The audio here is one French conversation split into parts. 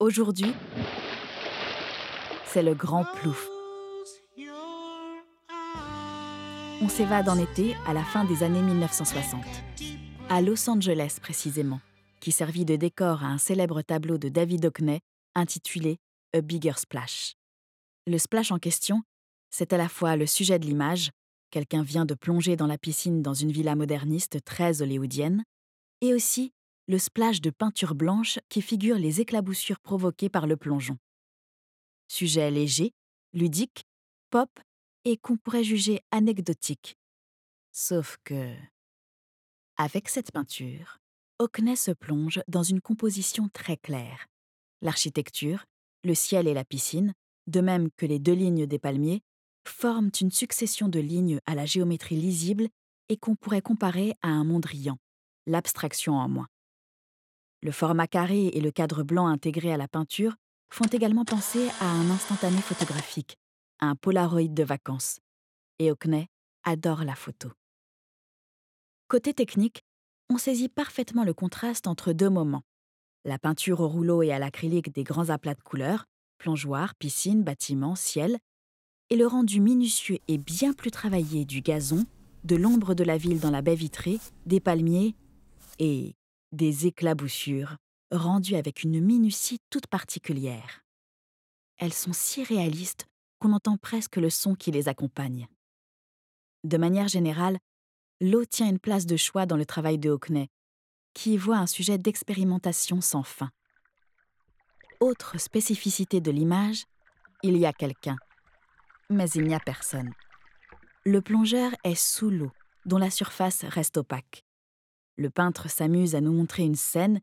Aujourd'hui, c'est le grand plouf. On s'évade en été à la fin des années 1960, à Los Angeles précisément, qui servit de décor à un célèbre tableau de David Hockney intitulé A Bigger Splash. Le splash en question, c'est à la fois le sujet de l'image, quelqu'un vient de plonger dans la piscine dans une villa moderniste très hollywoodienne, et aussi le splash de peinture blanche qui figure les éclaboussures provoquées par le plongeon. Sujet léger, ludique, pop et qu'on pourrait juger anecdotique. Sauf que, avec cette peinture, Hockney se plonge dans une composition très claire. L'architecture, le ciel et la piscine, de même que les deux lignes des palmiers, forment une succession de lignes à la géométrie lisible et qu'on pourrait comparer à un mondrian, l'abstraction en moins. Le format carré et le cadre blanc intégré à la peinture font également penser à un instantané photographique, un Polaroid de vacances. Et Hockney adore la photo. Côté technique, on saisit parfaitement le contraste entre deux moments. La peinture au rouleau et à l'acrylique des grands aplats de couleurs, plongeoires, piscines, bâtiments, ciel, et le rendu minutieux et bien plus travaillé du gazon, de l'ombre de la ville dans la baie vitrée, des palmiers et des éclaboussures, rendues avec une minutie toute particulière. Elles sont si réalistes qu'on entend presque le son qui les accompagne. De manière générale, l'eau tient une place de choix dans le travail de Hockney, qui y voit un sujet d'expérimentation sans fin. Autre spécificité de l'image, il y a quelqu'un, mais il n'y a personne. Le plongeur est sous l'eau, dont la surface reste opaque. Le peintre s'amuse à nous montrer une scène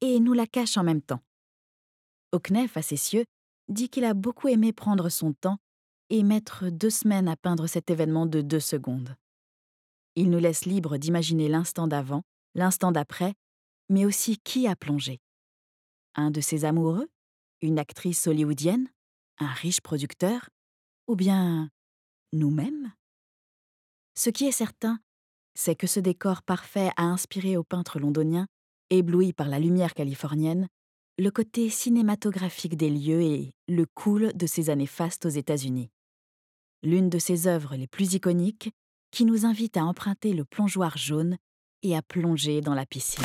et nous la cache en même temps. Hockney, facétieux, dit qu'il a beaucoup aimé prendre son temps et mettre deux semaines à peindre cet événement de deux secondes. Il nous laisse libre d'imaginer l'instant d'avant, l'instant d'après, mais aussi qui a plongé. Un de ses amoureux Une actrice hollywoodienne Un riche producteur Ou bien nous-mêmes? Ce qui est certain, c'est que ce décor parfait a inspiré au peintre londonien, ébloui par la lumière californienne, le côté cinématographique des lieux et le cool de ces années fastes aux États-Unis. L'une de ses œuvres les plus iconiques qui nous invite à emprunter le plongeoir jaune et à plonger dans la piscine.